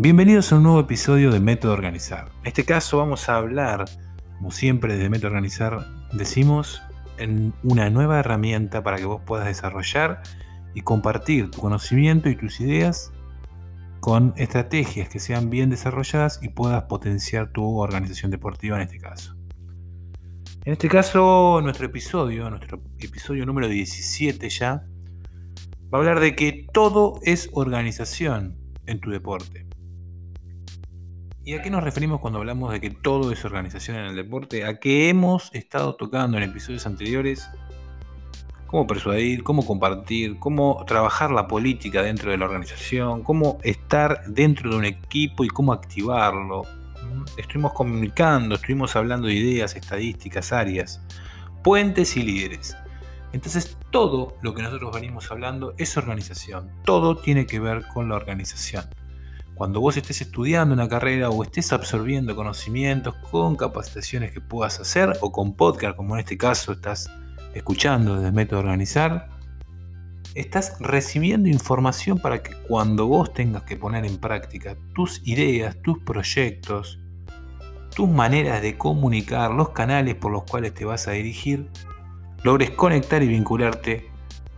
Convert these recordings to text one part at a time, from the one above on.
Bienvenidos a un nuevo episodio de Método Organizar. En este caso vamos a hablar, como siempre desde Método Organizar decimos, en una nueva herramienta para que vos puedas desarrollar y compartir tu conocimiento y tus ideas con estrategias que sean bien desarrolladas y puedas potenciar tu organización deportiva en este caso. En este caso, nuestro episodio, nuestro episodio número 17 ya, va a hablar de que todo es organización en tu deporte. ¿Y a qué nos referimos cuando hablamos de que todo es organización en el deporte? A que hemos estado tocando en episodios anteriores cómo persuadir, cómo compartir, cómo trabajar la política dentro de la organización, cómo estar dentro de un equipo y cómo activarlo. Estuvimos comunicando, estuvimos hablando de ideas, estadísticas, áreas, puentes y líderes. Entonces todo lo que nosotros venimos hablando es organización, todo tiene que ver con la organización. Cuando vos estés estudiando una carrera o estés absorbiendo conocimientos con capacitaciones que puedas hacer o con podcast, como en este caso estás escuchando desde el método organizar, estás recibiendo información para que cuando vos tengas que poner en práctica tus ideas, tus proyectos, tus maneras de comunicar, los canales por los cuales te vas a dirigir, logres conectar y vincularte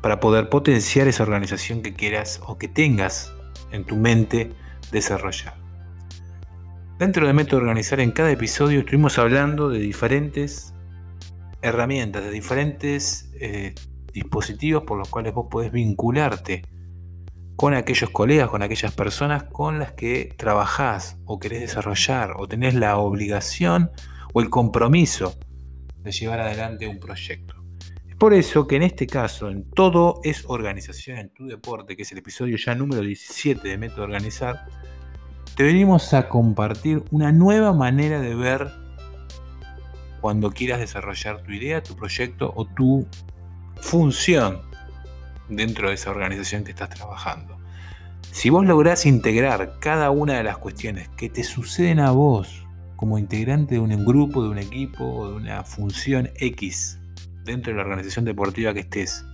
para poder potenciar esa organización que quieras o que tengas en tu mente desarrollar. Dentro de Método Organizar, en cada episodio estuvimos hablando de diferentes herramientas, de diferentes eh, dispositivos por los cuales vos podés vincularte con aquellos colegas, con aquellas personas con las que trabajás o querés desarrollar o tenés la obligación o el compromiso de llevar adelante un proyecto. Por eso que en este caso, en todo es organización en tu deporte, que es el episodio ya número 17 de Método Organizar, te venimos a compartir una nueva manera de ver cuando quieras desarrollar tu idea, tu proyecto o tu función dentro de esa organización que estás trabajando. Si vos lográs integrar cada una de las cuestiones que te suceden a vos como integrante de un grupo, de un equipo o de una función X dentro de la organización deportiva que estés,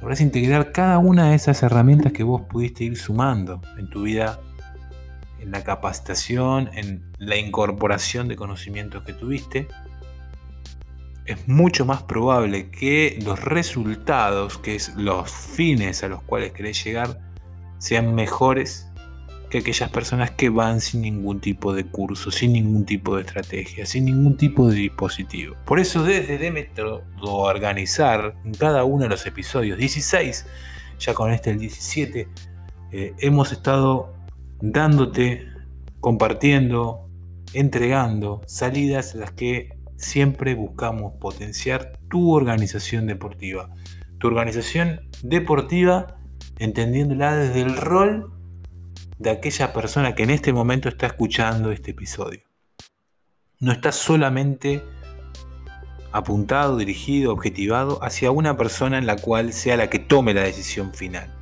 lográs integrar cada una de esas herramientas que vos pudiste ir sumando en tu vida en la capacitación, en la incorporación de conocimientos que tuviste, es mucho más probable que los resultados, que es los fines a los cuales querés llegar, sean mejores que aquellas personas que van sin ningún tipo de curso, sin ningún tipo de estrategia, sin ningún tipo de dispositivo. Por eso desde de método organizar en cada uno de los episodios 16, ya con este el 17, eh, hemos estado dándote, compartiendo, entregando salidas en las que siempre buscamos potenciar tu organización deportiva. Tu organización deportiva entendiéndola desde el rol de aquella persona que en este momento está escuchando este episodio. No estás solamente apuntado, dirigido, objetivado hacia una persona en la cual sea la que tome la decisión final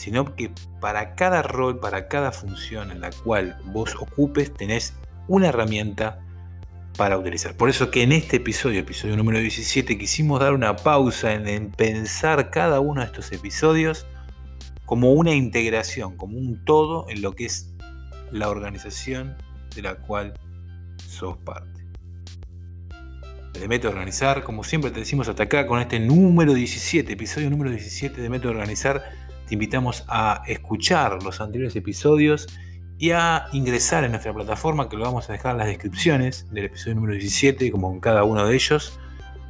sino que para cada rol, para cada función en la cual vos ocupes, tenés una herramienta para utilizar. Por eso que en este episodio, episodio número 17, quisimos dar una pausa en, pensar cada uno de estos episodios como una integración, como un todo en lo que es la organización de la cual sos parte. Desde Método Organizar, como siempre te decimos hasta acá con este número 17, episodio número 17 de Método Organizar, te invitamos a escuchar los anteriores episodios y a ingresar en nuestra plataforma, que lo vamos a dejar en las descripciones del episodio número 17, como en cada uno de ellos,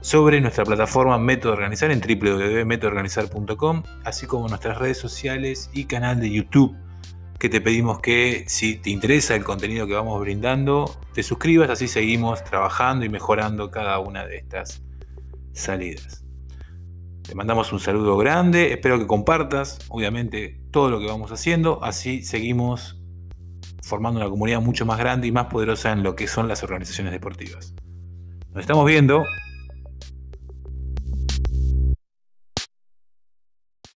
sobre nuestra plataforma Método Organizar en www.metodoorganizar.com, así como nuestras redes sociales y canal de YouTube, que te pedimos que si te interesa el contenido que vamos brindando, te suscribas, así seguimos trabajando y mejorando cada una de estas salidas. Te mandamos un saludo grande, espero que compartas, obviamente, todo lo que vamos haciendo, así seguimos formando una comunidad mucho más grande y más poderosa en lo que son las organizaciones deportivas. Nos estamos viendo.